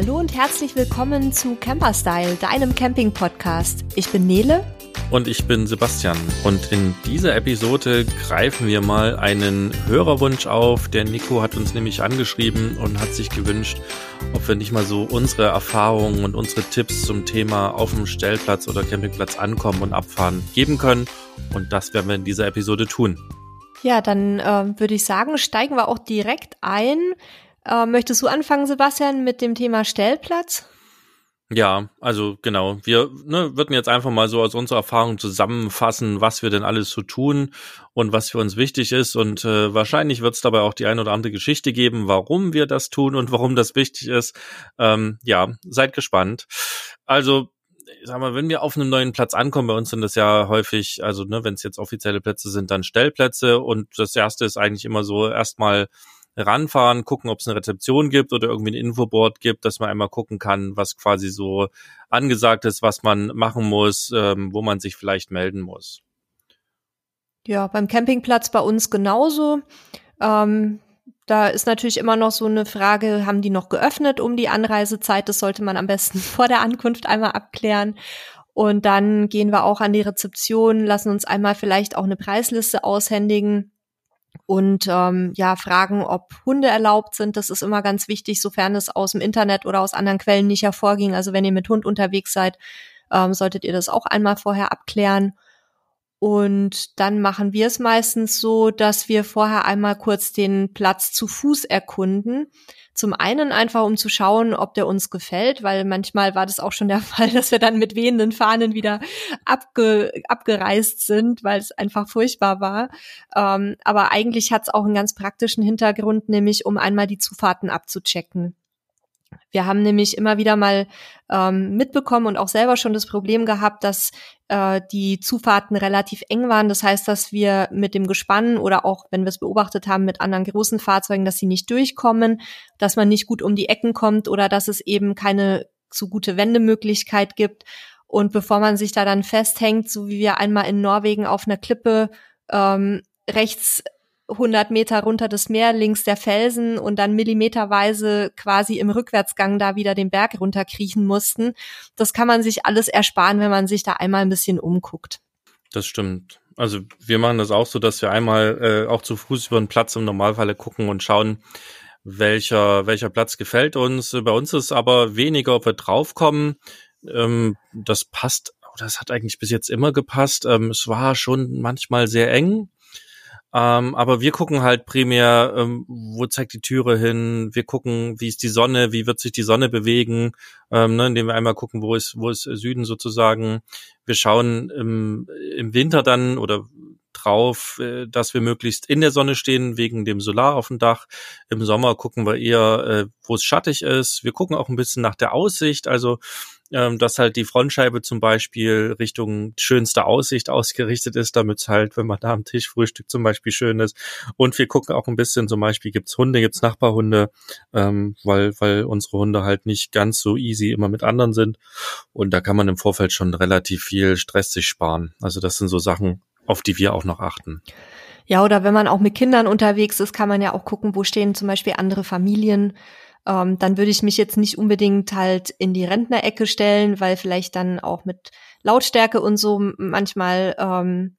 Hallo und herzlich willkommen zu Camperstyle, deinem Camping-Podcast. Ich bin Nele. Und ich bin Sebastian. Und in dieser Episode greifen wir mal einen Hörerwunsch auf. Der Nico hat uns nämlich angeschrieben und hat sich gewünscht, ob wir nicht mal so unsere Erfahrungen und unsere Tipps zum Thema auf dem Stellplatz oder Campingplatz ankommen und abfahren geben können. Und das werden wir in dieser Episode tun. Ja, dann äh, würde ich sagen, steigen wir auch direkt ein. Äh, möchtest du anfangen, Sebastian, mit dem Thema Stellplatz? Ja, also genau. Wir ne, würden jetzt einfach mal so aus unserer Erfahrung zusammenfassen, was wir denn alles so tun und was für uns wichtig ist. Und äh, wahrscheinlich wird es dabei auch die ein oder andere Geschichte geben, warum wir das tun und warum das wichtig ist. Ähm, ja, seid gespannt. Also sag mal, wenn wir auf einem neuen Platz ankommen, bei uns sind das ja häufig, also ne, wenn es jetzt offizielle Plätze sind, dann Stellplätze und das erste ist eigentlich immer so erstmal ranfahren, gucken, ob es eine Rezeption gibt oder irgendwie ein Infoboard gibt, dass man einmal gucken kann, was quasi so angesagt ist, was man machen muss, ähm, wo man sich vielleicht melden muss. Ja, beim Campingplatz bei uns genauso. Ähm, da ist natürlich immer noch so eine Frage, haben die noch geöffnet um die Anreisezeit? Das sollte man am besten vor der Ankunft einmal abklären. Und dann gehen wir auch an die Rezeption, lassen uns einmal vielleicht auch eine Preisliste aushändigen und ähm, ja, fragen, ob Hunde erlaubt sind. Das ist immer ganz wichtig, sofern es aus dem Internet oder aus anderen Quellen nicht hervorging. Also wenn ihr mit Hund unterwegs seid, ähm, solltet ihr das auch einmal vorher abklären. Und dann machen wir es meistens so, dass wir vorher einmal kurz den Platz zu Fuß erkunden. Zum einen einfach, um zu schauen, ob der uns gefällt, weil manchmal war das auch schon der Fall, dass wir dann mit wehenden Fahnen wieder abge abgereist sind, weil es einfach furchtbar war. Ähm, aber eigentlich hat es auch einen ganz praktischen Hintergrund, nämlich um einmal die Zufahrten abzuchecken. Wir haben nämlich immer wieder mal ähm, mitbekommen und auch selber schon das Problem gehabt, dass äh, die Zufahrten relativ eng waren. Das heißt, dass wir mit dem Gespann oder auch, wenn wir es beobachtet haben, mit anderen großen Fahrzeugen, dass sie nicht durchkommen, dass man nicht gut um die Ecken kommt oder dass es eben keine so gute Wendemöglichkeit gibt. Und bevor man sich da dann festhängt, so wie wir einmal in Norwegen auf einer Klippe ähm, rechts 100 Meter runter das Meer, links der Felsen und dann millimeterweise quasi im Rückwärtsgang da wieder den Berg runterkriechen mussten. Das kann man sich alles ersparen, wenn man sich da einmal ein bisschen umguckt. Das stimmt. Also wir machen das auch so, dass wir einmal äh, auch zu Fuß über den Platz im Normalfall gucken und schauen, welcher, welcher Platz gefällt uns. Bei uns ist aber weniger, ob wir draufkommen. Ähm, das passt, das hat eigentlich bis jetzt immer gepasst. Ähm, es war schon manchmal sehr eng. Ähm, aber wir gucken halt primär, ähm, wo zeigt die Türe hin, wir gucken, wie ist die Sonne, wie wird sich die Sonne bewegen, ähm, ne, indem wir einmal gucken, wo ist, wo ist Süden sozusagen. Wir schauen im, im Winter dann oder drauf, äh, dass wir möglichst in der Sonne stehen, wegen dem Solar auf dem Dach. Im Sommer gucken wir eher, äh, wo es schattig ist. Wir gucken auch ein bisschen nach der Aussicht. Also ähm, dass halt die Frontscheibe zum Beispiel Richtung schönste Aussicht ausgerichtet ist, damit es halt, wenn man da am Tisch frühstückt zum Beispiel schön ist. Und wir gucken auch ein bisschen, zum Beispiel gibt's Hunde, gibt's Nachbarhunde, ähm, weil, weil unsere Hunde halt nicht ganz so easy immer mit anderen sind. Und da kann man im Vorfeld schon relativ viel Stress sich sparen. Also das sind so Sachen, auf die wir auch noch achten. Ja, oder wenn man auch mit Kindern unterwegs ist, kann man ja auch gucken, wo stehen zum Beispiel andere Familien ähm, dann würde ich mich jetzt nicht unbedingt halt in die Rentnerecke stellen, weil vielleicht dann auch mit Lautstärke und so manchmal ähm,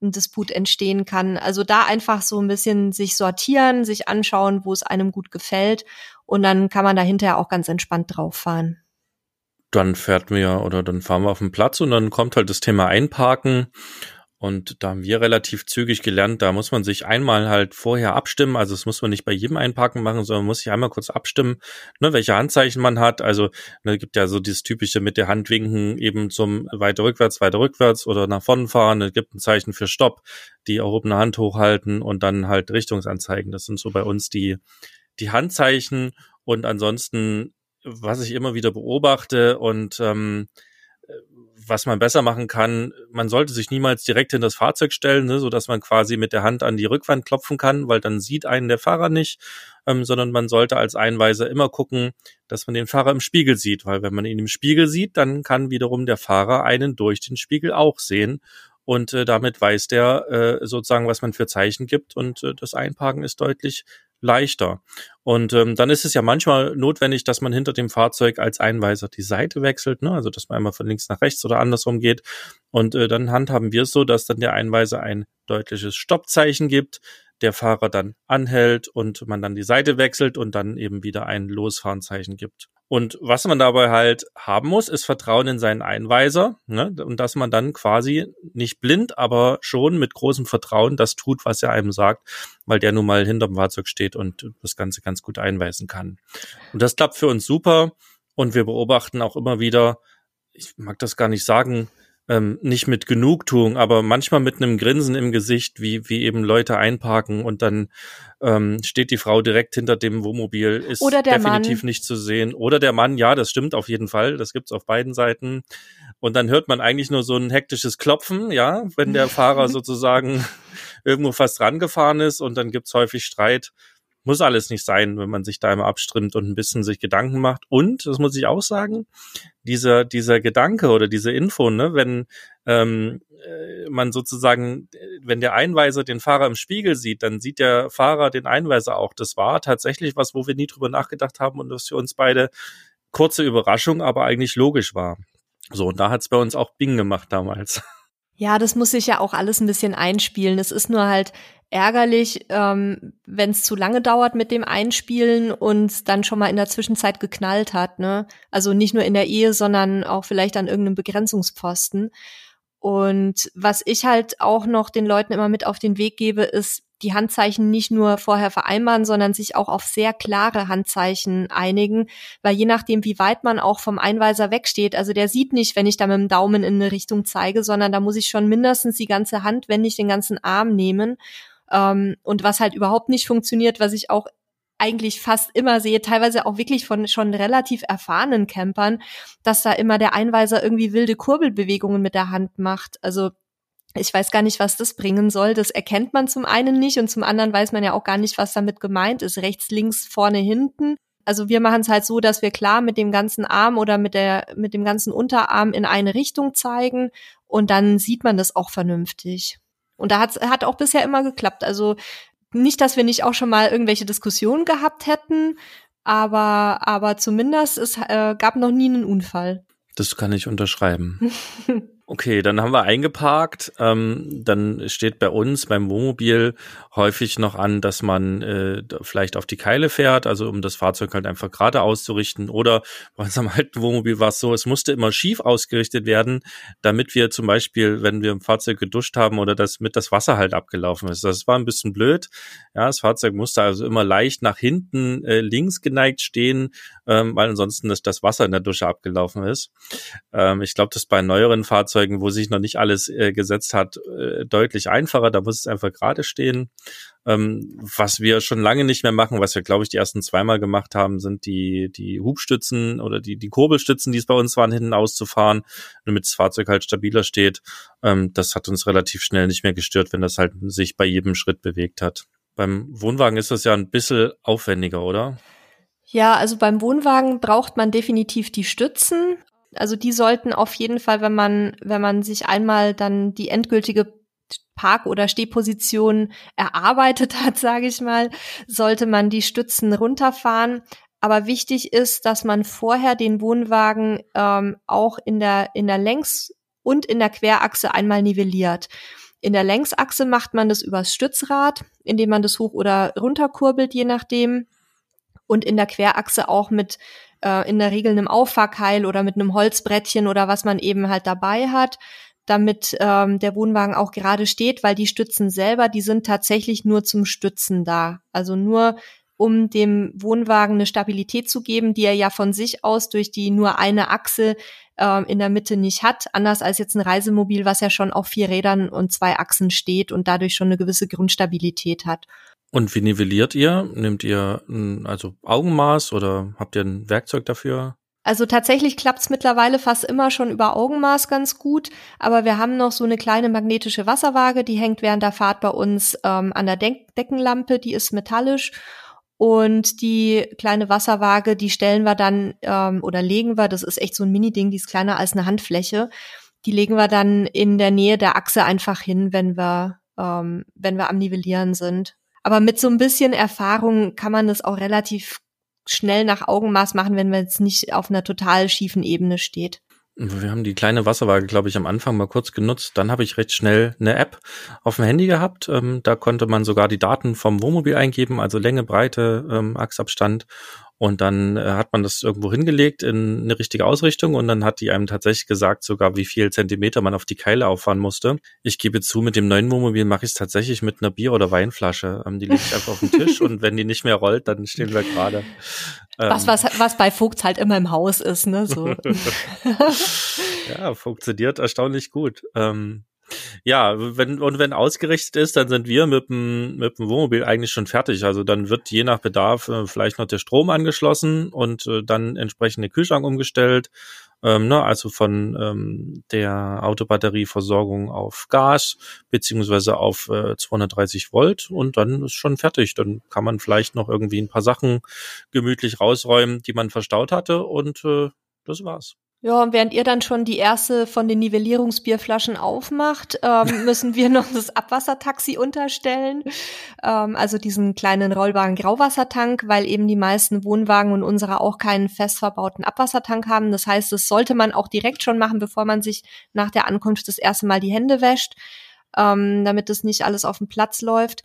ein Disput entstehen kann. Also da einfach so ein bisschen sich sortieren, sich anschauen, wo es einem gut gefällt und dann kann man da hinterher auch ganz entspannt drauf fahren. Dann fährt mir oder dann fahren wir auf den Platz und dann kommt halt das Thema Einparken. Und da haben wir relativ zügig gelernt, da muss man sich einmal halt vorher abstimmen. Also das muss man nicht bei jedem Einparken machen, sondern muss sich einmal kurz abstimmen, ne, welche Handzeichen man hat. Also ne, gibt ja so dieses typische mit der Hand winken eben zum weiter rückwärts, weiter rückwärts oder nach vorn fahren. Es gibt ein Zeichen für Stopp, die erhobene Hand hochhalten und dann halt Richtungsanzeigen. Das sind so bei uns die, die Handzeichen. Und ansonsten, was ich immer wieder beobachte und ähm, was man besser machen kann, man sollte sich niemals direkt in das Fahrzeug stellen, ne, so dass man quasi mit der Hand an die Rückwand klopfen kann, weil dann sieht einen der Fahrer nicht, ähm, sondern man sollte als Einweiser immer gucken, dass man den Fahrer im Spiegel sieht, weil wenn man ihn im Spiegel sieht, dann kann wiederum der Fahrer einen durch den Spiegel auch sehen und äh, damit weiß der äh, sozusagen, was man für Zeichen gibt und äh, das Einparken ist deutlich leichter. Und ähm, dann ist es ja manchmal notwendig, dass man hinter dem Fahrzeug als Einweiser die Seite wechselt, ne? also dass man einmal von links nach rechts oder andersrum geht. Und äh, dann handhaben wir es so, dass dann der Einweiser ein deutliches Stoppzeichen gibt, der Fahrer dann anhält und man dann die Seite wechselt und dann eben wieder ein Losfahrenzeichen gibt. Und was man dabei halt haben muss, ist Vertrauen in seinen Einweiser ne? und dass man dann quasi nicht blind, aber schon mit großem Vertrauen das tut, was er einem sagt, weil der nun mal hinterm Fahrzeug steht und das Ganze ganz gut einweisen kann. Und das klappt für uns super und wir beobachten auch immer wieder, ich mag das gar nicht sagen, ähm, nicht mit Genugtuung, aber manchmal mit einem Grinsen im Gesicht, wie, wie eben Leute einparken und dann ähm, steht die Frau direkt hinter dem Wohnmobil, ist definitiv Mann. nicht zu sehen. Oder der Mann, ja, das stimmt auf jeden Fall, das gibt's auf beiden Seiten. Und dann hört man eigentlich nur so ein hektisches Klopfen, ja, wenn der Fahrer sozusagen irgendwo fast rangefahren ist und dann gibt's häufig Streit muss alles nicht sein, wenn man sich da immer abstrimmt und ein bisschen sich Gedanken macht. Und, das muss ich auch sagen, dieser, dieser Gedanke oder diese Info, ne, wenn ähm, äh, man sozusagen, wenn der Einweiser den Fahrer im Spiegel sieht, dann sieht der Fahrer den Einweiser auch. Das war tatsächlich was, wo wir nie drüber nachgedacht haben und das für uns beide kurze Überraschung, aber eigentlich logisch war. So, und da hat's bei uns auch Bing gemacht damals. Ja, das muss sich ja auch alles ein bisschen einspielen. Es ist nur halt ärgerlich, ähm, wenn es zu lange dauert mit dem Einspielen und dann schon mal in der Zwischenzeit geknallt hat. Ne? Also nicht nur in der Ehe, sondern auch vielleicht an irgendeinem Begrenzungsposten. Und was ich halt auch noch den Leuten immer mit auf den Weg gebe, ist, die Handzeichen nicht nur vorher vereinbaren, sondern sich auch auf sehr klare Handzeichen einigen, weil je nachdem, wie weit man auch vom Einweiser wegsteht, also der sieht nicht, wenn ich da mit dem Daumen in eine Richtung zeige, sondern da muss ich schon mindestens die ganze Hand, wenn nicht den ganzen Arm nehmen. Ähm, und was halt überhaupt nicht funktioniert, was ich auch eigentlich fast immer sehe, teilweise auch wirklich von schon relativ erfahrenen Campern, dass da immer der Einweiser irgendwie wilde Kurbelbewegungen mit der Hand macht. Also ich weiß gar nicht, was das bringen soll. Das erkennt man zum einen nicht und zum anderen weiß man ja auch gar nicht, was damit gemeint ist. Rechts, links, vorne, hinten. Also wir machen es halt so, dass wir klar mit dem ganzen Arm oder mit der mit dem ganzen Unterarm in eine Richtung zeigen und dann sieht man das auch vernünftig. Und da hat hat auch bisher immer geklappt. Also nicht, dass wir nicht auch schon mal irgendwelche Diskussionen gehabt hätten, aber aber zumindest es äh, gab noch nie einen Unfall. Das kann ich unterschreiben. Okay, dann haben wir eingeparkt. Ähm, dann steht bei uns beim Wohnmobil häufig noch an, dass man äh, vielleicht auf die Keile fährt, also um das Fahrzeug halt einfach gerade auszurichten. Oder bei unserem alten Wohnmobil war es so, es musste immer schief ausgerichtet werden, damit wir zum Beispiel, wenn wir im Fahrzeug geduscht haben oder das mit das Wasser halt abgelaufen ist. Das war ein bisschen blöd. Ja, das Fahrzeug musste also immer leicht nach hinten äh, links geneigt stehen, ähm, weil ansonsten das, das Wasser in der Dusche abgelaufen ist. Ähm, ich glaube, das bei neueren Fahrzeugen Fahrzeugen, wo sich noch nicht alles äh, gesetzt hat, äh, deutlich einfacher. Da muss es einfach gerade stehen. Ähm, was wir schon lange nicht mehr machen, was wir, glaube ich, die ersten zweimal gemacht haben, sind die, die Hubstützen oder die, die Kurbelstützen, die es bei uns waren, hinten auszufahren, damit das Fahrzeug halt stabiler steht. Ähm, das hat uns relativ schnell nicht mehr gestört, wenn das halt sich bei jedem Schritt bewegt hat. Beim Wohnwagen ist das ja ein bisschen aufwendiger, oder? Ja, also beim Wohnwagen braucht man definitiv die Stützen. Also die sollten auf jeden Fall, wenn man, wenn man sich einmal dann die endgültige Park- oder Stehposition erarbeitet hat, sage ich mal, sollte man die Stützen runterfahren. Aber wichtig ist, dass man vorher den Wohnwagen ähm, auch in der, in der Längs- und in der Querachse einmal nivelliert. In der Längsachse macht man das übers Stützrad, indem man das hoch oder runterkurbelt, je nachdem. Und in der Querachse auch mit äh, in der Regel einem Auffahrkeil oder mit einem Holzbrettchen oder was man eben halt dabei hat, damit ähm, der Wohnwagen auch gerade steht, weil die Stützen selber, die sind tatsächlich nur zum Stützen da. Also nur um dem Wohnwagen eine Stabilität zu geben, die er ja von sich aus durch die nur eine Achse äh, in der Mitte nicht hat, anders als jetzt ein Reisemobil, was ja schon auf vier Rädern und zwei Achsen steht und dadurch schon eine gewisse Grundstabilität hat. Und wie nivelliert ihr? Nehmt ihr ein, also Augenmaß oder habt ihr ein Werkzeug dafür? Also tatsächlich klappt's mittlerweile fast immer schon über Augenmaß ganz gut, aber wir haben noch so eine kleine magnetische Wasserwaage, die hängt während der Fahrt bei uns ähm, an der De Deckenlampe, die ist metallisch und die kleine Wasserwaage, die stellen wir dann ähm, oder legen wir, das ist echt so ein Mini-Ding, die ist kleiner als eine Handfläche, die legen wir dann in der Nähe der Achse einfach hin, wenn wir ähm, wenn wir am Nivellieren sind. Aber mit so ein bisschen Erfahrung kann man das auch relativ schnell nach Augenmaß machen, wenn man jetzt nicht auf einer total schiefen Ebene steht. Wir haben die kleine Wasserwaage, glaube ich, am Anfang mal kurz genutzt. Dann habe ich recht schnell eine App auf dem Handy gehabt. Ähm, da konnte man sogar die Daten vom Wohnmobil eingeben, also Länge, Breite, ähm, Achsabstand. Und dann äh, hat man das irgendwo hingelegt in eine richtige Ausrichtung und dann hat die einem tatsächlich gesagt, sogar wie viel Zentimeter man auf die Keile auffahren musste. Ich gebe zu, mit dem neuen Wohnmobil mache ich es tatsächlich mit einer Bier- oder Weinflasche. Ähm, die lege ich einfach auf den Tisch und wenn die nicht mehr rollt, dann stehen wir gerade. Ähm, was, was, was bei Vogts halt immer im Haus ist, ne? So. ja, funktioniert erstaunlich gut. Ähm, ja, wenn, und wenn ausgerichtet ist, dann sind wir mit dem, mit dem Wohnmobil eigentlich schon fertig. Also dann wird je nach Bedarf äh, vielleicht noch der Strom angeschlossen und äh, dann entsprechend der Kühlschrank umgestellt. Ähm, ne, also von ähm, der Autobatterieversorgung auf Gas beziehungsweise auf äh, 230 Volt und dann ist schon fertig. Dann kann man vielleicht noch irgendwie ein paar Sachen gemütlich rausräumen, die man verstaut hatte und äh, das war's. Ja, und während ihr dann schon die erste von den Nivellierungsbierflaschen aufmacht, ähm, müssen wir noch das Abwassertaxi unterstellen. Ähm, also diesen kleinen rollbaren Grauwassertank, weil eben die meisten Wohnwagen und unsere auch keinen fest verbauten Abwassertank haben. Das heißt, das sollte man auch direkt schon machen, bevor man sich nach der Ankunft das erste Mal die Hände wäscht, ähm, damit das nicht alles auf dem Platz läuft.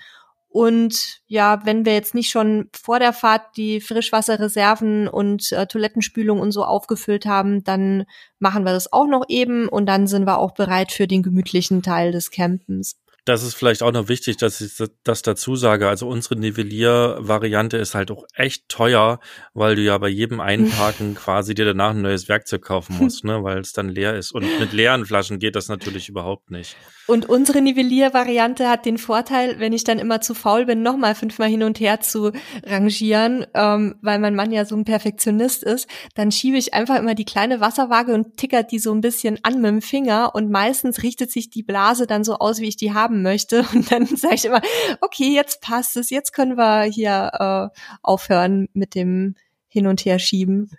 Und ja, wenn wir jetzt nicht schon vor der Fahrt die Frischwasserreserven und äh, Toilettenspülung und so aufgefüllt haben, dann machen wir das auch noch eben und dann sind wir auch bereit für den gemütlichen Teil des Campens. Das ist vielleicht auch noch wichtig, dass ich das dazu sage. Also unsere Nivellier-Variante ist halt auch echt teuer, weil du ja bei jedem Einparken quasi dir danach ein neues Werkzeug kaufen musst, ne, weil es dann leer ist. Und mit leeren Flaschen geht das natürlich überhaupt nicht. Und unsere Nivellier-Variante hat den Vorteil, wenn ich dann immer zu faul bin, nochmal fünfmal hin und her zu rangieren, ähm, weil mein Mann ja so ein Perfektionist ist, dann schiebe ich einfach immer die kleine Wasserwaage und tickert die so ein bisschen an mit dem Finger und meistens richtet sich die Blase dann so aus, wie ich die haben möchte. Und dann sage ich immer, okay, jetzt passt es, jetzt können wir hier äh, aufhören mit dem Hin- und Herschieben.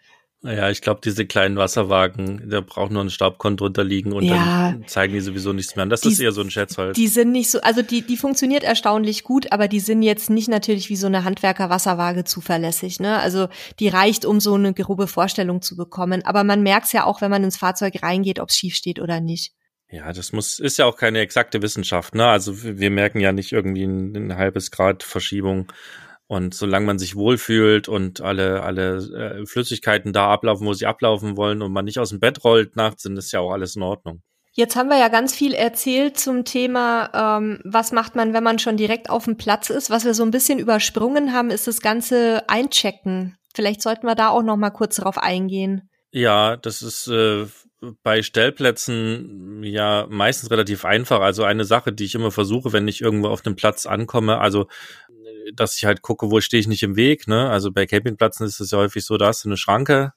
Naja, ich glaube, diese kleinen Wasserwagen, da braucht nur ein Staubkorn drunter liegen und ja, dann zeigen die sowieso nichts mehr an. Das die, ist eher so ein Scherzholz. Die sind nicht so, also die, die funktioniert erstaunlich gut, aber die sind jetzt nicht natürlich wie so eine Handwerker-Wasserwaage zuverlässig. Ne? Also die reicht, um so eine grobe Vorstellung zu bekommen. Aber man merkt es ja auch, wenn man ins Fahrzeug reingeht, ob es schief steht oder nicht. Ja, das muss, ist ja auch keine exakte Wissenschaft, ne? Also wir merken ja nicht irgendwie ein, ein halbes Grad Verschiebung und solange man sich wohlfühlt und alle, alle äh, Flüssigkeiten da ablaufen, wo sie ablaufen wollen und man nicht aus dem Bett rollt nachts, dann ist ja auch alles in Ordnung. Jetzt haben wir ja ganz viel erzählt zum Thema, ähm, was macht man, wenn man schon direkt auf dem Platz ist. Was wir so ein bisschen übersprungen haben, ist das ganze Einchecken. Vielleicht sollten wir da auch noch mal kurz drauf eingehen. Ja, das ist äh, bei Stellplätzen ja meistens relativ einfach. Also eine Sache, die ich immer versuche, wenn ich irgendwo auf dem Platz ankomme, also dass ich halt gucke, wo stehe ich nicht im Weg. Ne? Also bei Campingplätzen ist es ja häufig so, da hast du eine Schranke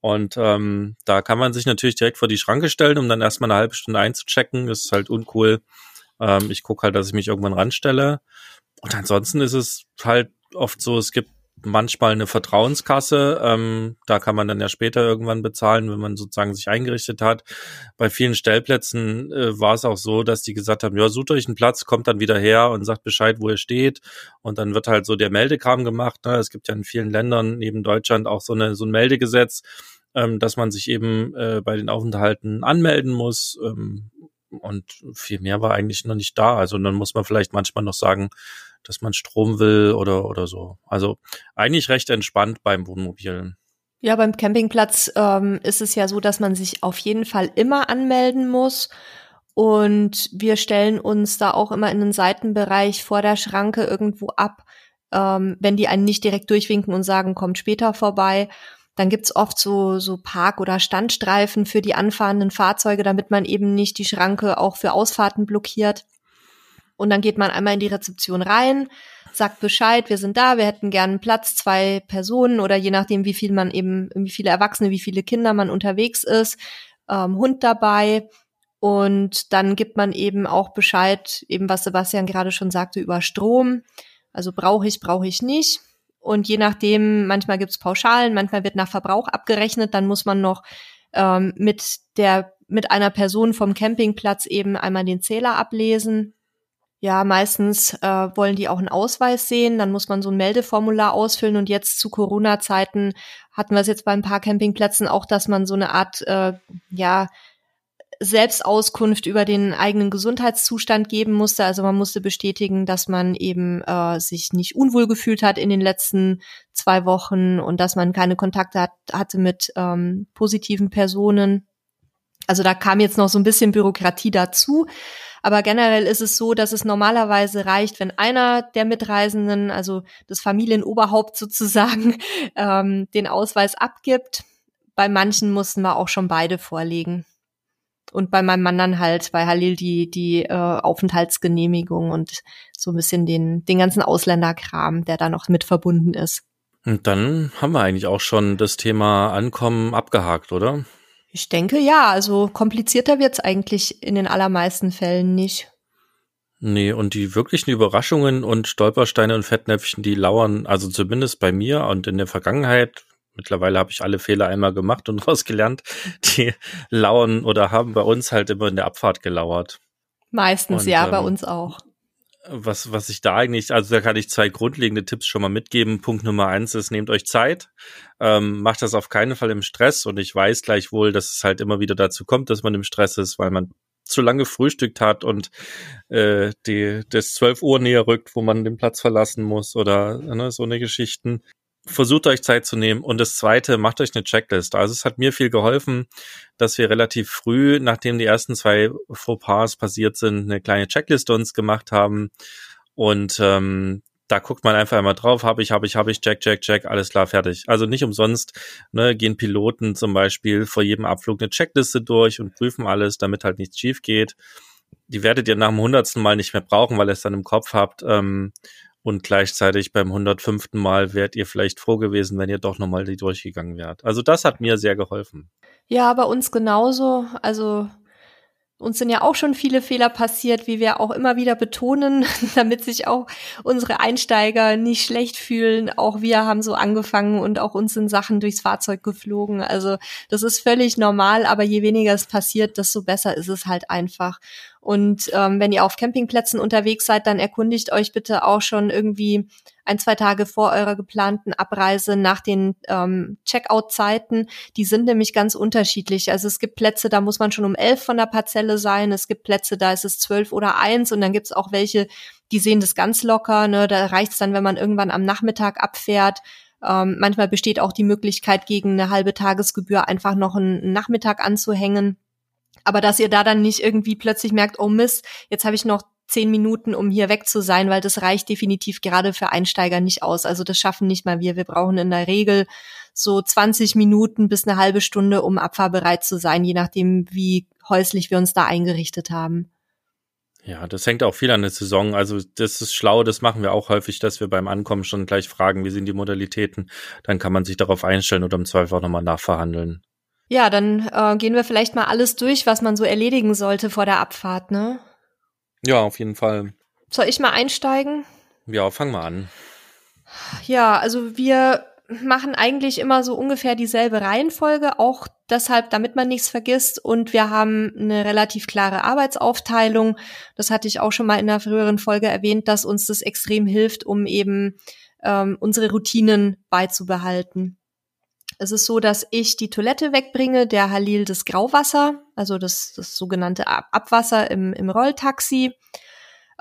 und ähm, da kann man sich natürlich direkt vor die Schranke stellen, um dann erstmal eine halbe Stunde einzuchecken. Das ist halt uncool. Ähm, ich gucke halt, dass ich mich irgendwann ranstelle. Und ansonsten ist es halt oft so, es gibt manchmal eine Vertrauenskasse. Ähm, da kann man dann ja später irgendwann bezahlen, wenn man sozusagen sich eingerichtet hat. Bei vielen Stellplätzen äh, war es auch so, dass die gesagt haben, ja, sucht euch einen Platz, kommt dann wieder her und sagt Bescheid, wo ihr steht. Und dann wird halt so der Meldekram gemacht. Ne? Es gibt ja in vielen Ländern neben Deutschland auch so, eine, so ein Meldegesetz, ähm, dass man sich eben äh, bei den Aufenthalten anmelden muss. Ähm, und viel mehr war eigentlich noch nicht da. Also dann muss man vielleicht manchmal noch sagen, dass man Strom will oder, oder so. Also eigentlich recht entspannt beim Wohnmobil. Ja, beim Campingplatz ähm, ist es ja so, dass man sich auf jeden Fall immer anmelden muss. Und wir stellen uns da auch immer in den Seitenbereich vor der Schranke irgendwo ab, ähm, wenn die einen nicht direkt durchwinken und sagen, kommt später vorbei. Dann gibt's oft so, so Park- oder Standstreifen für die anfahrenden Fahrzeuge, damit man eben nicht die Schranke auch für Ausfahrten blockiert. Und dann geht man einmal in die Rezeption rein, sagt Bescheid, wir sind da, wir hätten gerne Platz, zwei Personen oder je nachdem, wie viel man eben, wie viele Erwachsene, wie viele Kinder man unterwegs ist, ähm, Hund dabei. Und dann gibt man eben auch Bescheid, eben was Sebastian gerade schon sagte, über Strom. Also brauche ich, brauche ich nicht. Und je nachdem, manchmal gibt's Pauschalen, manchmal wird nach Verbrauch abgerechnet, dann muss man noch ähm, mit der mit einer Person vom Campingplatz eben einmal den Zähler ablesen Ja, meistens äh, wollen die auch einen Ausweis sehen, dann muss man so ein Meldeformular ausfüllen und jetzt zu Corona-Zeiten hatten wir es jetzt bei ein paar Campingplätzen auch, dass man so eine Art, äh, ja, Selbstauskunft über den eigenen Gesundheitszustand geben musste. Also man musste bestätigen, dass man eben äh, sich nicht unwohl gefühlt hat in den letzten zwei Wochen und dass man keine Kontakte hat, hatte mit ähm, positiven Personen. Also da kam jetzt noch so ein bisschen Bürokratie dazu. Aber generell ist es so, dass es normalerweise reicht, wenn einer der Mitreisenden, also das Familienoberhaupt sozusagen, ähm, den Ausweis abgibt. Bei manchen mussten wir auch schon beide vorlegen. Und bei meinem Mann dann halt, bei Halil die, die äh, Aufenthaltsgenehmigung und so ein bisschen den, den ganzen Ausländerkram, der da noch mit verbunden ist. Und dann haben wir eigentlich auch schon das Thema Ankommen abgehakt, oder? Ich denke ja, also komplizierter wird's eigentlich in den allermeisten Fällen nicht. Nee, und die wirklichen Überraschungen und Stolpersteine und Fettnäpfchen, die lauern, also zumindest bei mir und in der Vergangenheit, mittlerweile habe ich alle Fehler einmal gemacht und rausgelernt, die lauern oder haben bei uns halt immer in der Abfahrt gelauert. Meistens, und, ja, ähm, bei uns auch was, was ich da eigentlich, also da kann ich zwei grundlegende Tipps schon mal mitgeben. Punkt Nummer eins ist, nehmt euch Zeit, ähm, macht das auf keinen Fall im Stress und ich weiß gleichwohl, dass es halt immer wieder dazu kommt, dass man im Stress ist, weil man zu lange frühstückt hat und äh, die, das 12 Uhr näher rückt, wo man den Platz verlassen muss oder ne, so eine Geschichten versucht euch Zeit zu nehmen. Und das zweite, macht euch eine Checklist. Also es hat mir viel geholfen, dass wir relativ früh, nachdem die ersten zwei Fauxpas passiert sind, eine kleine Checkliste uns gemacht haben. Und ähm, da guckt man einfach immer drauf, habe ich, habe ich, habe ich, check, check, check, alles klar, fertig. Also nicht umsonst ne, gehen Piloten zum Beispiel vor jedem Abflug eine Checkliste durch und prüfen alles, damit halt nichts schief geht. Die werdet ihr nach dem hundertsten Mal nicht mehr brauchen, weil ihr es dann im Kopf habt. Ähm, und gleichzeitig beim 105. Mal wärt ihr vielleicht froh gewesen, wenn ihr doch nochmal die durchgegangen wärt. Also das hat mir sehr geholfen. Ja, bei uns genauso. Also uns sind ja auch schon viele Fehler passiert, wie wir auch immer wieder betonen, damit sich auch unsere Einsteiger nicht schlecht fühlen. Auch wir haben so angefangen und auch uns sind Sachen durchs Fahrzeug geflogen. Also das ist völlig normal, aber je weniger es passiert, desto besser ist es halt einfach. Und ähm, wenn ihr auf Campingplätzen unterwegs seid, dann erkundigt euch bitte auch schon irgendwie ein, zwei Tage vor eurer geplanten Abreise nach den ähm, Checkout-Zeiten. Die sind nämlich ganz unterschiedlich. Also es gibt Plätze, da muss man schon um elf von der Parzelle sein. Es gibt Plätze, da ist es zwölf oder eins. Und dann gibt es auch welche, die sehen das ganz locker. Ne? Da reicht es dann, wenn man irgendwann am Nachmittag abfährt. Ähm, manchmal besteht auch die Möglichkeit, gegen eine halbe Tagesgebühr einfach noch einen Nachmittag anzuhängen. Aber dass ihr da dann nicht irgendwie plötzlich merkt, oh Mist, jetzt habe ich noch zehn Minuten, um hier weg zu sein, weil das reicht definitiv gerade für Einsteiger nicht aus. Also das schaffen nicht mal wir. Wir brauchen in der Regel so 20 Minuten bis eine halbe Stunde, um abfahrbereit zu sein, je nachdem, wie häuslich wir uns da eingerichtet haben. Ja, das hängt auch viel an der Saison. Also das ist schlau, das machen wir auch häufig, dass wir beim Ankommen schon gleich fragen, wie sind die Modalitäten. Dann kann man sich darauf einstellen oder im Zweifel auch nochmal nachverhandeln. Ja, dann äh, gehen wir vielleicht mal alles durch, was man so erledigen sollte vor der Abfahrt, ne? Ja, auf jeden Fall. Soll ich mal einsteigen? Ja, fang mal an. Ja, also wir machen eigentlich immer so ungefähr dieselbe Reihenfolge, auch deshalb, damit man nichts vergisst. Und wir haben eine relativ klare Arbeitsaufteilung. Das hatte ich auch schon mal in einer früheren Folge erwähnt, dass uns das extrem hilft, um eben ähm, unsere Routinen beizubehalten. Es ist so, dass ich die Toilette wegbringe, der Halil das Grauwasser, also das, das sogenannte Abwasser im, im Rolltaxi.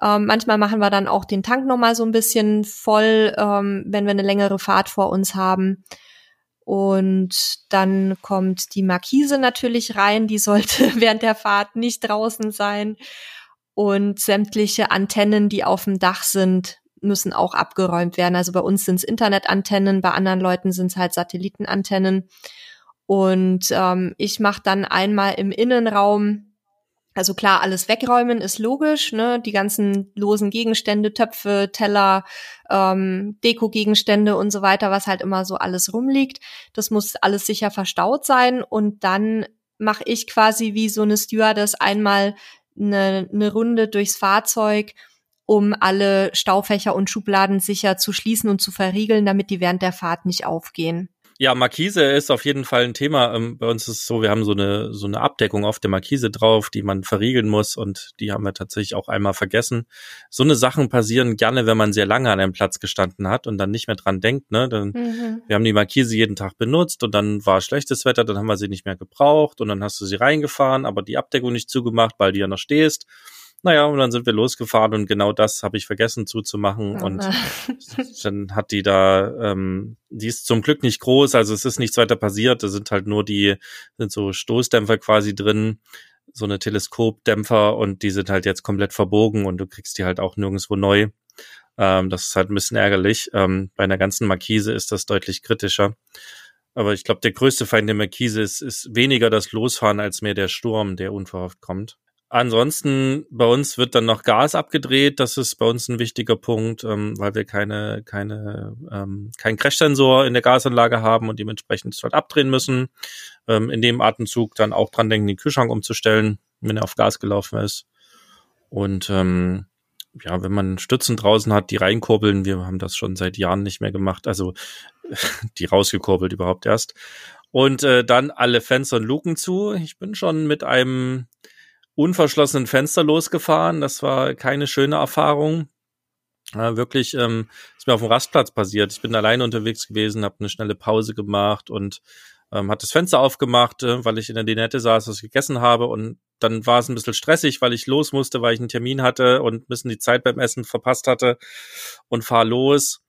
Ähm, manchmal machen wir dann auch den Tank nochmal so ein bisschen voll, ähm, wenn wir eine längere Fahrt vor uns haben. Und dann kommt die Markise natürlich rein, die sollte während der Fahrt nicht draußen sein. Und sämtliche Antennen, die auf dem Dach sind, müssen auch abgeräumt werden. Also bei uns sind es Internetantennen, bei anderen Leuten sind es halt Satellitenantennen. Und ähm, ich mache dann einmal im Innenraum also klar, alles wegräumen ist logisch, ne? Die ganzen losen Gegenstände, Töpfe, Teller, ähm, Deko-Gegenstände und so weiter, was halt immer so alles rumliegt. Das muss alles sicher verstaut sein. Und dann mache ich quasi wie so eine Stewardess einmal eine, eine Runde durchs Fahrzeug um alle Staufächer und Schubladen sicher zu schließen und zu verriegeln, damit die während der Fahrt nicht aufgehen. Ja, Markise ist auf jeden Fall ein Thema. Ähm, bei uns ist es so, wir haben so eine, so eine Abdeckung auf der Markise drauf, die man verriegeln muss und die haben wir tatsächlich auch einmal vergessen. So eine Sachen passieren gerne, wenn man sehr lange an einem Platz gestanden hat und dann nicht mehr dran denkt. Ne? Dann, mhm. Wir haben die Markise jeden Tag benutzt und dann war schlechtes Wetter, dann haben wir sie nicht mehr gebraucht und dann hast du sie reingefahren, aber die Abdeckung nicht zugemacht, weil du ja noch stehst. Naja, und dann sind wir losgefahren und genau das habe ich vergessen zuzumachen. Oh, und dann hat die da, ähm, die ist zum Glück nicht groß, also es ist nichts weiter passiert. Da sind halt nur die, sind so Stoßdämpfer quasi drin, so eine Teleskopdämpfer und die sind halt jetzt komplett verbogen und du kriegst die halt auch nirgendwo neu. Ähm, das ist halt ein bisschen ärgerlich. Ähm, bei einer ganzen Markise ist das deutlich kritischer. Aber ich glaube, der größte Feind der Markise ist, ist weniger das Losfahren als mehr der Sturm, der unverhofft kommt. Ansonsten bei uns wird dann noch Gas abgedreht. Das ist bei uns ein wichtiger Punkt, ähm, weil wir keine, keine, ähm, keinen Crashsensor in der Gasanlage haben und dementsprechend dort abdrehen müssen. Ähm, in dem Atemzug dann auch dran denken, den Kühlschrank umzustellen, wenn er auf Gas gelaufen ist. Und ähm, ja, wenn man Stützen draußen hat, die reinkurbeln, wir haben das schon seit Jahren nicht mehr gemacht, also die rausgekurbelt überhaupt erst. Und äh, dann alle Fenster und Luken zu. Ich bin schon mit einem unverschlossenen Fenster losgefahren. Das war keine schöne Erfahrung. Ja, wirklich ähm, ist mir auf dem Rastplatz passiert. Ich bin alleine unterwegs gewesen, habe eine schnelle Pause gemacht und ähm, hat das Fenster aufgemacht, äh, weil ich in der Dinette saß, was ich gegessen habe und dann war es ein bisschen stressig, weil ich los musste, weil ich einen Termin hatte und ein bisschen die Zeit beim Essen verpasst hatte und fahr los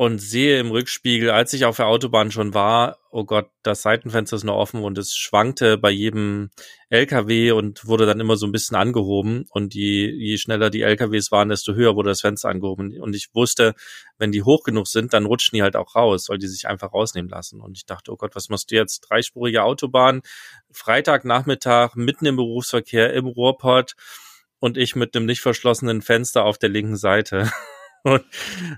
und sehe im Rückspiegel, als ich auf der Autobahn schon war, oh Gott, das Seitenfenster ist noch offen und es schwankte bei jedem LKW und wurde dann immer so ein bisschen angehoben und je, je schneller die LKWs waren, desto höher wurde das Fenster angehoben und ich wusste, wenn die hoch genug sind, dann rutschen die halt auch raus, weil die sich einfach rausnehmen lassen und ich dachte, oh Gott, was machst du jetzt? Dreispurige Autobahn, Freitagnachmittag, mitten im Berufsverkehr, im Ruhrpott und ich mit einem nicht verschlossenen Fenster auf der linken Seite. Und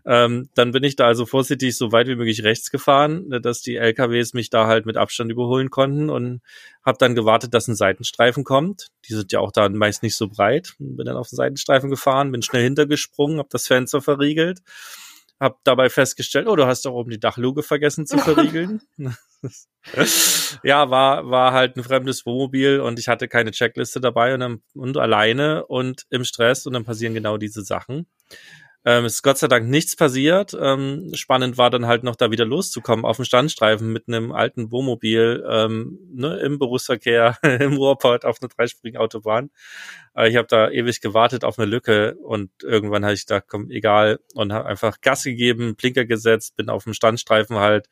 ähm, dann bin ich da also vorsichtig so weit wie möglich rechts gefahren, ne, dass die LKWs mich da halt mit Abstand überholen konnten und habe dann gewartet, dass ein Seitenstreifen kommt. Die sind ja auch da meist nicht so breit. Bin dann auf den Seitenstreifen gefahren, bin schnell hintergesprungen, habe das Fenster verriegelt, habe dabei festgestellt, oh, du hast doch oben die Dachluke vergessen zu verriegeln. ja, war war halt ein fremdes Wohnmobil und ich hatte keine Checkliste dabei und, dann, und alleine und im Stress und dann passieren genau diese Sachen. Ähm, ist Gott sei Dank nichts passiert. Ähm, spannend war dann halt noch da wieder loszukommen auf dem Standstreifen mit einem alten Wohnmobil ähm, ne, im Berufsverkehr, im Ruhrport auf einer dreispurigen Autobahn. Äh, ich habe da ewig gewartet auf eine Lücke und irgendwann habe ich da komm, egal und habe einfach Gas gegeben, Blinker gesetzt, bin auf dem Standstreifen halt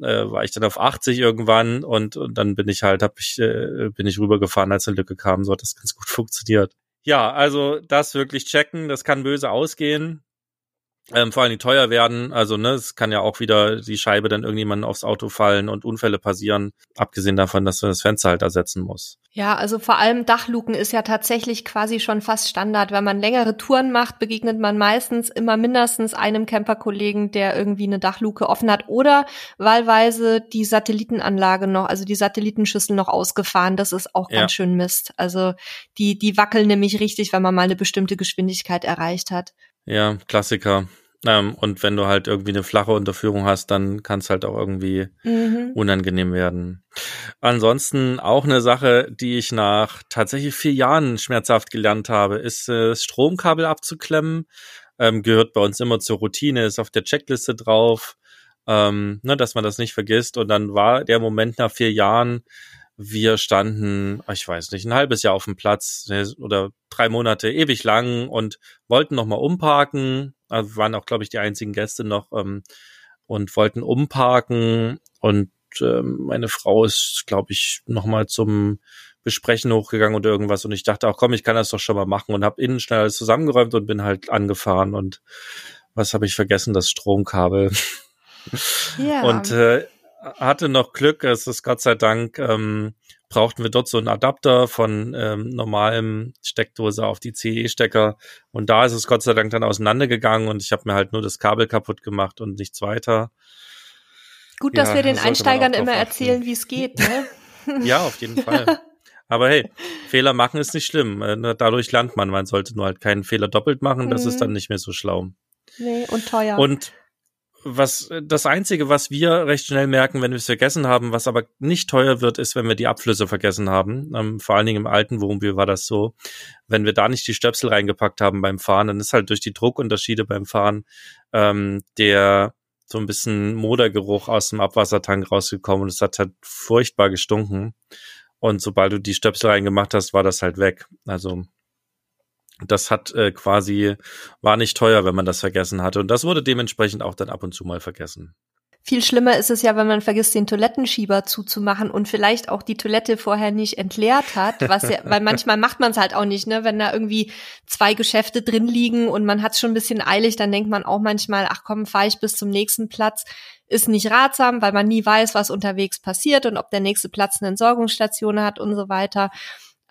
äh, war ich dann auf 80 irgendwann und, und dann bin ich halt, hab ich, äh, bin ich rübergefahren, als eine Lücke kam. So hat das ganz gut funktioniert. Ja, also das wirklich checken, das kann böse ausgehen. Ähm, vor allem teuer werden. Also, ne, es kann ja auch wieder die Scheibe dann irgendjemandem aufs Auto fallen und Unfälle passieren, abgesehen davon, dass du das Fenster halt ersetzen musst. Ja, also vor allem Dachluken ist ja tatsächlich quasi schon fast Standard. Wenn man längere Touren macht, begegnet man meistens immer mindestens einem Camperkollegen, der irgendwie eine Dachluke offen hat oder wahlweise die Satellitenanlage noch, also die Satellitenschüssel noch ausgefahren. Das ist auch ja. ganz schön Mist. Also die, die wackeln nämlich richtig, wenn man mal eine bestimmte Geschwindigkeit erreicht hat. Ja, Klassiker. Ähm, und wenn du halt irgendwie eine flache Unterführung hast, dann kann es halt auch irgendwie mhm. unangenehm werden. Ansonsten auch eine Sache, die ich nach tatsächlich vier Jahren schmerzhaft gelernt habe, ist äh, das Stromkabel abzuklemmen. Ähm, gehört bei uns immer zur Routine, ist auf der Checkliste drauf, ähm, ne, dass man das nicht vergisst. Und dann war der Moment nach vier Jahren, wir standen, ich weiß nicht, ein halbes Jahr auf dem Platz ne, oder drei Monate ewig lang und wollten nochmal umparken. Also waren auch, glaube ich, die einzigen Gäste noch ähm, und wollten umparken. Und ähm, meine Frau ist, glaube ich, nochmal zum Besprechen hochgegangen oder irgendwas. Und ich dachte, auch komm, ich kann das doch schon mal machen und habe innen schnell alles zusammengeräumt und bin halt angefahren. Und was habe ich vergessen? Das Stromkabel. Ja. Und äh, hatte noch Glück, es ist Gott sei Dank, ähm, brauchten wir dort so einen Adapter von ähm, normalem Steckdose auf die CE-Stecker und da ist es Gott sei Dank dann auseinandergegangen und ich habe mir halt nur das Kabel kaputt gemacht und nichts weiter. Gut, dass ja, wir den Einsteigern immer erzählen, wie es geht, ne? ja, auf jeden Fall. Aber hey, Fehler machen ist nicht schlimm. Äh, dadurch lernt man. Man sollte nur halt keinen Fehler doppelt machen. Das mhm. ist dann nicht mehr so schlau. Nee, und teuer. Und was das einzige, was wir recht schnell merken, wenn wir es vergessen haben, was aber nicht teuer wird, ist, wenn wir die Abflüsse vergessen haben. Ähm, vor allen Dingen im alten Wohnmobil war das so. Wenn wir da nicht die Stöpsel reingepackt haben beim Fahren, dann ist halt durch die Druckunterschiede beim Fahren ähm, der so ein bisschen Modergeruch aus dem Abwassertank rausgekommen und es hat halt furchtbar gestunken. Und sobald du die Stöpsel reingemacht hast, war das halt weg. Also das hat äh, quasi, war nicht teuer, wenn man das vergessen hatte. Und das wurde dementsprechend auch dann ab und zu mal vergessen. Viel schlimmer ist es ja, wenn man vergisst, den Toilettenschieber zuzumachen und vielleicht auch die Toilette vorher nicht entleert hat, was ja, weil manchmal macht man es halt auch nicht, ne? Wenn da irgendwie zwei Geschäfte drin liegen und man hat es schon ein bisschen eilig, dann denkt man auch manchmal, ach komm, fahre ich bis zum nächsten Platz. Ist nicht ratsam, weil man nie weiß, was unterwegs passiert und ob der nächste Platz eine Entsorgungsstation hat und so weiter.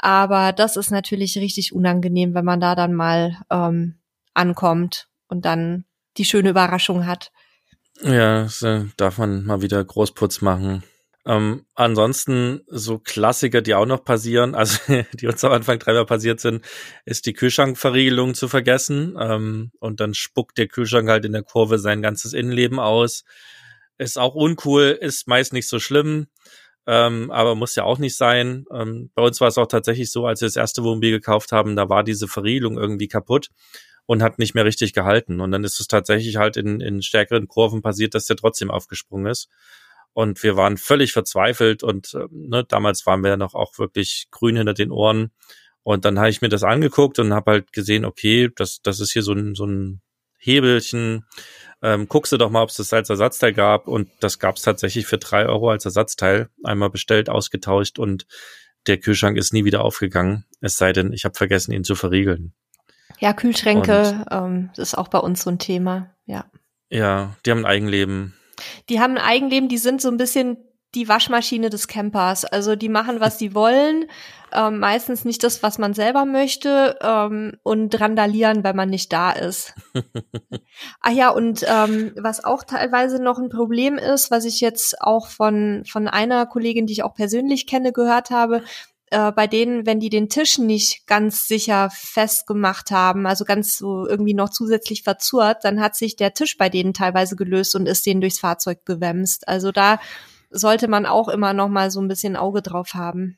Aber das ist natürlich richtig unangenehm, wenn man da dann mal ähm, ankommt und dann die schöne Überraschung hat. Ja, so darf man mal wieder Großputz machen. Ähm, ansonsten so Klassiker, die auch noch passieren, also die uns am Anfang dreimal passiert sind, ist die Kühlschrankverriegelung zu vergessen. Ähm, und dann spuckt der Kühlschrank halt in der Kurve sein ganzes Innenleben aus. Ist auch uncool, ist meist nicht so schlimm ähm, aber muss ja auch nicht sein. Ähm, bei uns war es auch tatsächlich so, als wir das erste Wohnmobil gekauft haben, da war diese Verriegelung irgendwie kaputt und hat nicht mehr richtig gehalten. Und dann ist es tatsächlich halt in, in stärkeren Kurven passiert, dass der trotzdem aufgesprungen ist. Und wir waren völlig verzweifelt und äh, ne, damals waren wir ja noch auch wirklich grün hinter den Ohren. Und dann habe ich mir das angeguckt und habe halt gesehen, okay, das, das ist hier so ein, so ein Hebelchen, ähm, guckst du doch mal, ob es das als Ersatzteil gab. Und das gab es tatsächlich für drei Euro als Ersatzteil. Einmal bestellt, ausgetauscht und der Kühlschrank ist nie wieder aufgegangen. Es sei denn, ich habe vergessen, ihn zu verriegeln. Ja, Kühlschränke ähm, ist auch bei uns so ein Thema, ja. Ja, die haben ein Eigenleben. Die haben ein Eigenleben, die sind so ein bisschen die Waschmaschine des Campers. Also die machen, was sie wollen, ähm, meistens nicht das, was man selber möchte ähm, und randalieren, wenn man nicht da ist. ah ja, und ähm, was auch teilweise noch ein Problem ist, was ich jetzt auch von, von einer Kollegin, die ich auch persönlich kenne, gehört habe, äh, bei denen, wenn die den Tisch nicht ganz sicher festgemacht haben, also ganz so irgendwie noch zusätzlich verzurrt, dann hat sich der Tisch bei denen teilweise gelöst und ist denen durchs Fahrzeug gewämst. Also da sollte man auch immer noch mal so ein bisschen Auge drauf haben.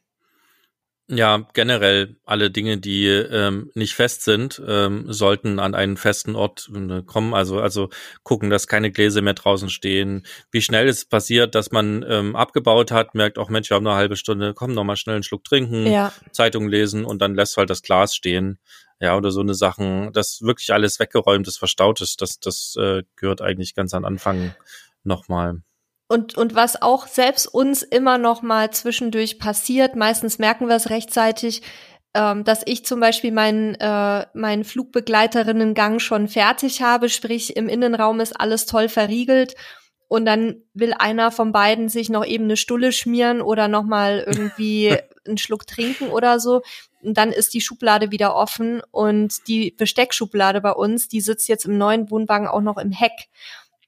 Ja, generell alle Dinge, die ähm, nicht fest sind, ähm, sollten an einen festen Ort äh, kommen. Also also gucken, dass keine Gläser mehr draußen stehen. Wie schnell es passiert, dass man ähm, abgebaut hat, merkt auch, Mensch, wir haben eine halbe Stunde, komm noch mal schnell einen Schluck trinken, ja. Zeitung lesen und dann lässt halt das Glas stehen. Ja, oder so eine Sachen, dass wirklich alles weggeräumt ist, verstaut ist, das, das äh, gehört eigentlich ganz am Anfang nochmal. Und, und was auch selbst uns immer noch mal zwischendurch passiert, meistens merken wir es rechtzeitig, ähm, dass ich zum Beispiel meinen, äh, meinen Flugbegleiterinnengang schon fertig habe, sprich im Innenraum ist alles toll verriegelt und dann will einer von beiden sich noch eben eine Stulle schmieren oder noch mal irgendwie einen Schluck trinken oder so. Und dann ist die Schublade wieder offen und die Besteckschublade bei uns, die sitzt jetzt im neuen Wohnwagen auch noch im Heck.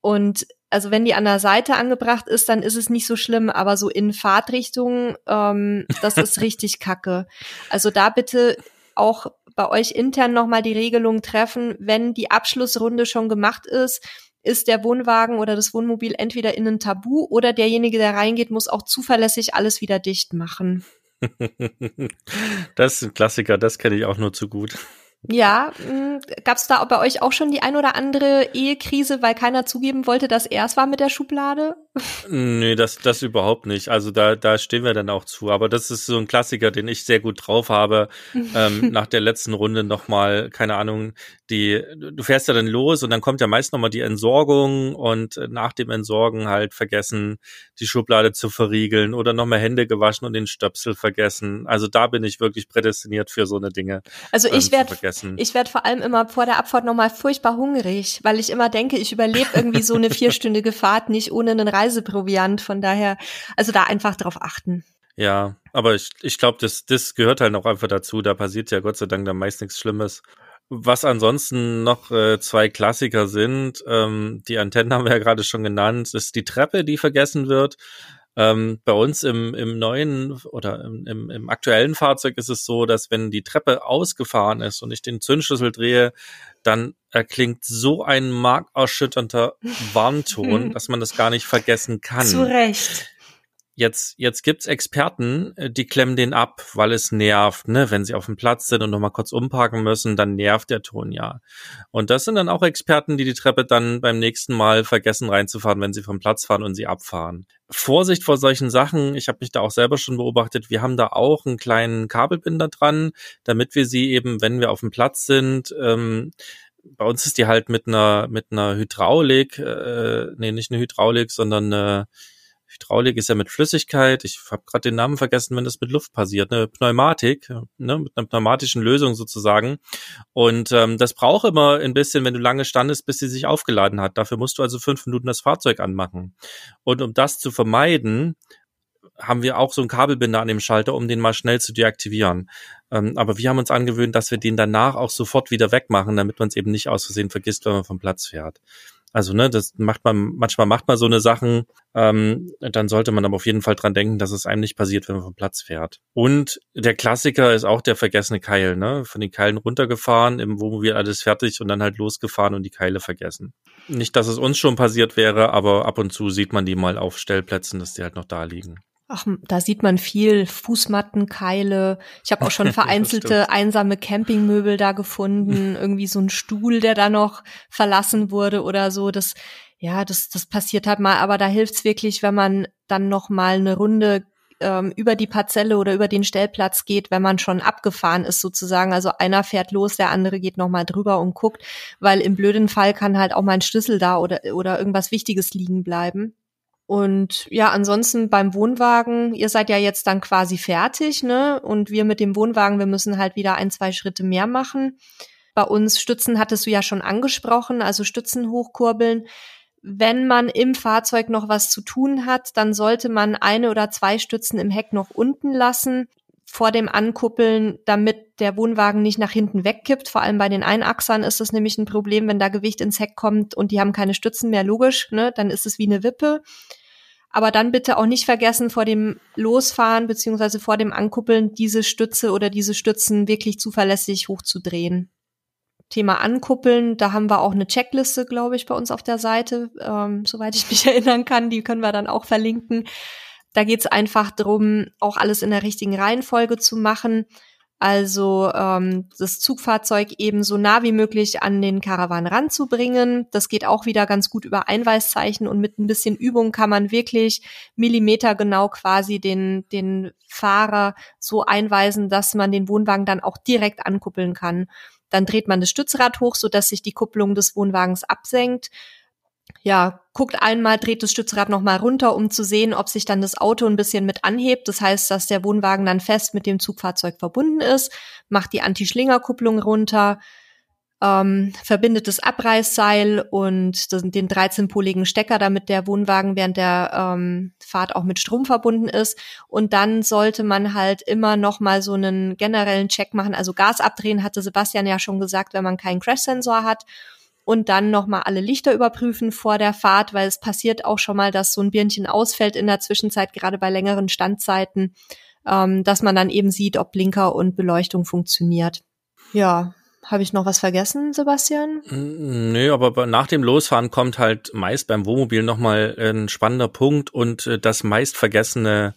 Und also wenn die an der Seite angebracht ist, dann ist es nicht so schlimm, aber so in Fahrtrichtung, ähm, das ist richtig kacke. Also da bitte auch bei euch intern nochmal die Regelung treffen, wenn die Abschlussrunde schon gemacht ist, ist der Wohnwagen oder das Wohnmobil entweder in ein Tabu oder derjenige, der reingeht, muss auch zuverlässig alles wieder dicht machen. das ist ein Klassiker, das kenne ich auch nur zu gut. Ja, hm, gab es da bei euch auch schon die ein oder andere Ehekrise, weil keiner zugeben wollte, dass er es war mit der Schublade? Nee, das, das überhaupt nicht. Also da, da stehen wir dann auch zu. Aber das ist so ein Klassiker, den ich sehr gut drauf habe. ähm, nach der letzten Runde nochmal, keine Ahnung, die, du fährst ja dann los und dann kommt ja meist nochmal die Entsorgung und nach dem Entsorgen halt vergessen, die Schublade zu verriegeln oder nochmal Hände gewaschen und den Stöpsel vergessen. Also da bin ich wirklich prädestiniert für so eine Dinge. Also ich ähm, werde ich werde vor allem immer vor der Abfahrt nochmal furchtbar hungrig, weil ich immer denke, ich überlebe irgendwie so eine vierstündige Fahrt nicht ohne einen Reiseproviant. Von daher, also da einfach drauf achten. Ja, aber ich, ich glaube, das, das gehört halt auch einfach dazu. Da passiert ja Gott sei Dank dann meist nichts Schlimmes. Was ansonsten noch äh, zwei Klassiker sind, ähm, die Antennen haben wir ja gerade schon genannt, ist die Treppe, die vergessen wird. Ähm, bei uns im, im neuen oder im, im, im aktuellen Fahrzeug ist es so, dass wenn die Treppe ausgefahren ist und ich den Zündschlüssel drehe, dann erklingt so ein markerschütternder Warnton, dass man das gar nicht vergessen kann. Zu Recht. Jetzt, jetzt gibt's Experten, äh, die klemmen den ab, weil es nervt, ne? Wenn sie auf dem Platz sind und nochmal kurz umparken müssen, dann nervt der Ton ja. Und das sind dann auch Experten, die die Treppe dann beim nächsten Mal vergessen reinzufahren, wenn sie vom Platz fahren und sie abfahren. Vorsicht vor solchen Sachen. Ich habe mich da auch selber schon beobachtet. Wir haben da auch einen kleinen Kabelbinder dran, damit wir sie eben, wenn wir auf dem Platz sind, ähm, bei uns ist die halt mit einer mit einer Hydraulik, äh, nee, nicht eine Hydraulik, sondern eine Hydraulik ist ja mit Flüssigkeit. Ich habe gerade den Namen vergessen, wenn das mit Luft passiert. Eine Pneumatik, ne, mit einer pneumatischen Lösung sozusagen. Und ähm, das braucht immer ein bisschen, wenn du lange standest, bis sie sich aufgeladen hat. Dafür musst du also fünf Minuten das Fahrzeug anmachen. Und um das zu vermeiden, haben wir auch so einen Kabelbinder an dem Schalter, um den mal schnell zu deaktivieren. Ähm, aber wir haben uns angewöhnt, dass wir den danach auch sofort wieder wegmachen, damit man es eben nicht aus Versehen vergisst, wenn man vom Platz fährt. Also, ne, das macht man, manchmal macht man so eine Sachen, ähm, dann sollte man aber auf jeden Fall dran denken, dass es einem nicht passiert, wenn man vom Platz fährt. Und der Klassiker ist auch der vergessene Keil, ne? Von den Keilen runtergefahren, im Wohnmobil alles fertig und dann halt losgefahren und die Keile vergessen. Nicht, dass es uns schon passiert wäre, aber ab und zu sieht man die mal auf Stellplätzen, dass die halt noch da liegen. Ach, da sieht man viel Fußmattenkeile. Ich habe auch schon vereinzelte einsame Campingmöbel da gefunden, irgendwie so ein Stuhl, der da noch verlassen wurde oder so. Das ja, das das passiert halt mal, aber da hilft's wirklich, wenn man dann noch mal eine Runde ähm, über die Parzelle oder über den Stellplatz geht, wenn man schon abgefahren ist sozusagen. Also einer fährt los, der andere geht noch mal drüber und guckt, weil im blöden Fall kann halt auch mal ein Schlüssel da oder oder irgendwas Wichtiges liegen bleiben. Und ja, ansonsten beim Wohnwagen, ihr seid ja jetzt dann quasi fertig, ne? Und wir mit dem Wohnwagen, wir müssen halt wieder ein, zwei Schritte mehr machen. Bei uns Stützen hattest du ja schon angesprochen, also Stützen hochkurbeln. Wenn man im Fahrzeug noch was zu tun hat, dann sollte man eine oder zwei Stützen im Heck noch unten lassen vor dem Ankuppeln, damit der Wohnwagen nicht nach hinten wegkippt. Vor allem bei den Einachsern ist das nämlich ein Problem, wenn da Gewicht ins Heck kommt und die haben keine Stützen mehr, logisch, ne? dann ist es wie eine Wippe. Aber dann bitte auch nicht vergessen, vor dem Losfahren beziehungsweise vor dem Ankuppeln diese Stütze oder diese Stützen wirklich zuverlässig hochzudrehen. Thema Ankuppeln, da haben wir auch eine Checkliste, glaube ich, bei uns auf der Seite, ähm, soweit ich mich erinnern kann. Die können wir dann auch verlinken. Da geht es einfach darum, auch alles in der richtigen Reihenfolge zu machen. Also ähm, das Zugfahrzeug eben so nah wie möglich an den Karawan ranzubringen. Das geht auch wieder ganz gut über Einweiszeichen und mit ein bisschen Übung kann man wirklich millimetergenau quasi den, den Fahrer so einweisen, dass man den Wohnwagen dann auch direkt ankuppeln kann. Dann dreht man das Stützrad hoch, sodass sich die Kupplung des Wohnwagens absenkt ja, guckt einmal, dreht das Stützrad nochmal runter, um zu sehen, ob sich dann das Auto ein bisschen mit anhebt. Das heißt, dass der Wohnwagen dann fest mit dem Zugfahrzeug verbunden ist, macht die Anti-Schlinger-Kupplung runter, ähm, verbindet das Abreißseil und den 13-poligen Stecker, damit der Wohnwagen während der ähm, Fahrt auch mit Strom verbunden ist. Und dann sollte man halt immer noch mal so einen generellen Check machen. Also Gas abdrehen, hatte Sebastian ja schon gesagt, wenn man keinen Crash-Sensor hat und dann nochmal alle Lichter überprüfen vor der Fahrt, weil es passiert auch schon mal, dass so ein Birnchen ausfällt in der Zwischenzeit, gerade bei längeren Standzeiten, ähm, dass man dann eben sieht, ob Blinker und Beleuchtung funktioniert. Ja, habe ich noch was vergessen, Sebastian? Nö, aber nach dem Losfahren kommt halt meist beim Wohnmobil nochmal ein spannender Punkt und äh, das meist vergessene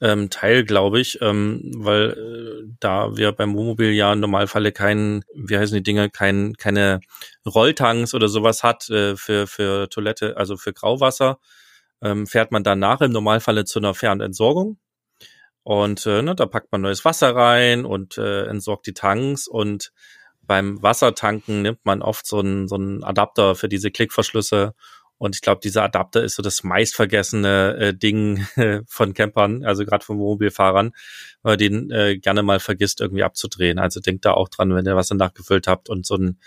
ähm, Teil, glaube ich, ähm, weil äh, da wir beim Wohnmobil ja im Normalfalle keinen, wie heißen die Dinge, kein, keine Rolltanks oder sowas hat äh, für, für Toilette, also für Grauwasser, ähm, fährt man danach im Normalfalle zu einer Fernentsorgung. Und äh, ne, da packt man neues Wasser rein und äh, entsorgt die Tanks und beim Wassertanken nimmt man oft so einen, so einen Adapter für diese Klickverschlüsse und ich glaube, dieser Adapter ist so das meistvergessene äh, Ding äh, von Campern, also gerade von Mobilfahrern, weil den äh, gerne mal vergisst, irgendwie abzudrehen. Also denkt da auch dran, wenn ihr was nachgefüllt habt und so ein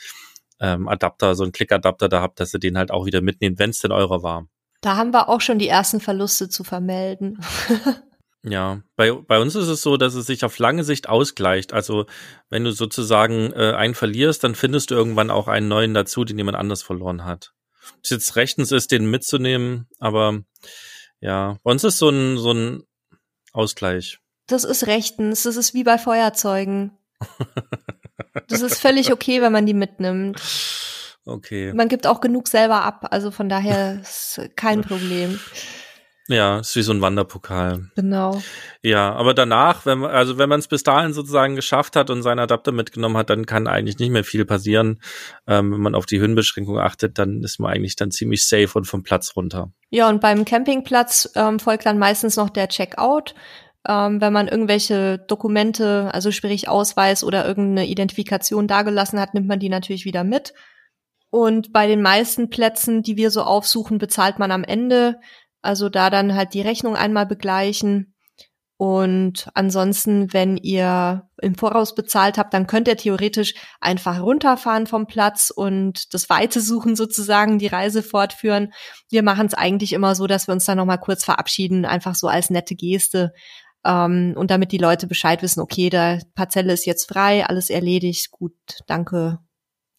ähm, Adapter, so ein Klickadapter da habt, dass ihr den halt auch wieder mitnehmt, wenn es denn eurer war. Da haben wir auch schon die ersten Verluste zu vermelden. Ja, bei, bei uns ist es so, dass es sich auf lange Sicht ausgleicht. Also wenn du sozusagen äh, einen verlierst, dann findest du irgendwann auch einen neuen dazu, den jemand anders verloren hat es jetzt rechtens ist, den mitzunehmen, aber Ja, bei uns ist so ein, so ein Ausgleich. Das ist rechtens, das ist wie bei Feuerzeugen. Das ist völlig okay, wenn man die mitnimmt. Okay. Man gibt auch genug selber ab, also von daher ist kein Problem. Ja, ist wie so ein Wanderpokal. Genau. Ja, aber danach, wenn man, also wenn man es bis dahin sozusagen geschafft hat und seinen Adapter mitgenommen hat, dann kann eigentlich nicht mehr viel passieren. Ähm, wenn man auf die Höhenbeschränkung achtet, dann ist man eigentlich dann ziemlich safe und vom Platz runter. Ja, und beim Campingplatz ähm, folgt dann meistens noch der Checkout. Ähm, wenn man irgendwelche Dokumente, also sprich Ausweis oder irgendeine Identifikation dagelassen hat, nimmt man die natürlich wieder mit. Und bei den meisten Plätzen, die wir so aufsuchen, bezahlt man am Ende. Also da dann halt die Rechnung einmal begleichen. Und ansonsten, wenn ihr im Voraus bezahlt habt, dann könnt ihr theoretisch einfach runterfahren vom Platz und das Weite suchen sozusagen, die Reise fortführen. Wir machen es eigentlich immer so, dass wir uns dann nochmal kurz verabschieden, einfach so als nette Geste. Ähm, und damit die Leute Bescheid wissen, okay, der Parzelle ist jetzt frei, alles erledigt, gut, danke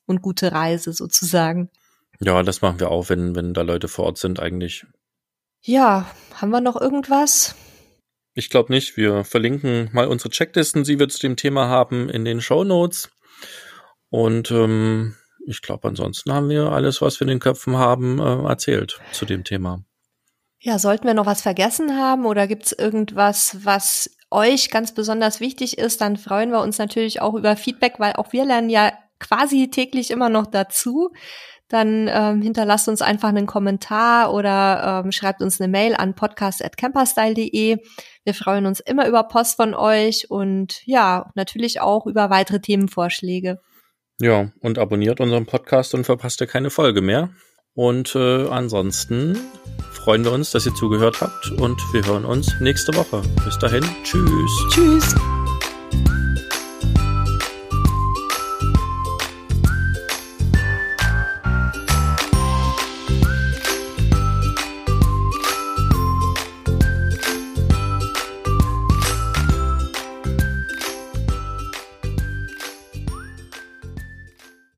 und gute Reise sozusagen. Ja, das machen wir auch, wenn, wenn da Leute vor Ort sind eigentlich. Ja, haben wir noch irgendwas? Ich glaube nicht. Wir verlinken mal unsere Checklisten, die wir zu dem Thema haben, in den Show Notes. Und ähm, ich glaube, ansonsten haben wir alles, was wir in den Köpfen haben, äh, erzählt zu dem Thema. Ja, sollten wir noch was vergessen haben oder gibt's irgendwas, was euch ganz besonders wichtig ist, dann freuen wir uns natürlich auch über Feedback, weil auch wir lernen ja quasi täglich immer noch dazu dann ähm, hinterlasst uns einfach einen Kommentar oder ähm, schreibt uns eine Mail an podcast.camperstyle.de. Wir freuen uns immer über Post von euch und ja, natürlich auch über weitere Themenvorschläge. Ja, und abonniert unseren Podcast und verpasst ihr keine Folge mehr. Und äh, ansonsten freuen wir uns, dass ihr zugehört habt und wir hören uns nächste Woche. Bis dahin, tschüss. Tschüss.